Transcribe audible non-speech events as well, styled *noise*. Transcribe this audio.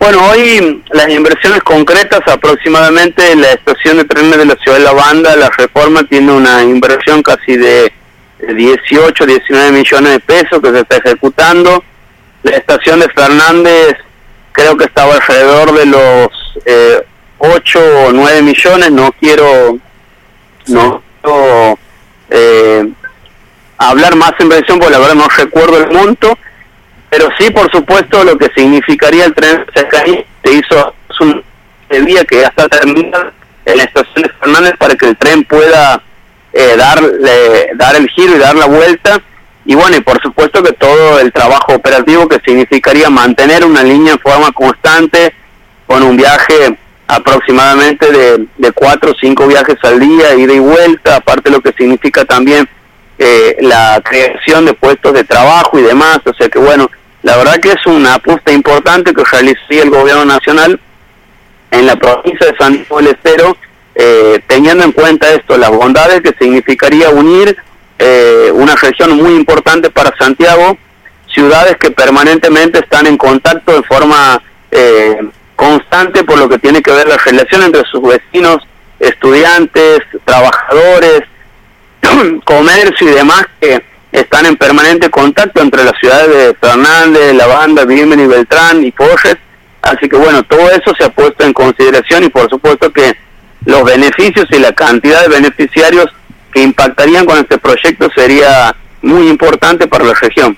Bueno, hoy las inversiones concretas, aproximadamente la estación de trenes de la ciudad de La Banda, la reforma tiene una inversión casi de 18, 19 millones de pesos que se está ejecutando. La estación de Fernández creo que estaba alrededor de los eh, 8 o 9 millones, no quiero, no eh, hablar más en versión porque la verdad no recuerdo el monto, pero sí por supuesto lo que significaría el tren se hizo un vía que ya está terminada en la estación de Fernández para que el tren pueda eh, darle, dar el giro y dar la vuelta. Y bueno, y por supuesto que todo el trabajo operativo que significaría mantener una línea en forma constante con un viaje aproximadamente de, de cuatro o cinco viajes al día, ida y vuelta, aparte lo que significa también eh, la creación de puestos de trabajo y demás, o sea que bueno, la verdad que es una apuesta importante que realizó el gobierno nacional en la provincia de San Diego del Estero, eh, teniendo en cuenta esto, las bondades que significaría unir eh, una región muy importante para Santiago, ciudades que permanentemente están en contacto de forma eh, constante por lo que tiene que ver la relación entre sus vecinos, estudiantes, trabajadores, *clears throat* comercio y demás que están en permanente contacto entre las ciudades de Fernández, La Banda, y Beltrán y Porres. Así que bueno, todo eso se ha puesto en consideración y por supuesto que los beneficios y la cantidad de beneficiarios que impactarían con este proyecto sería muy importante para la región.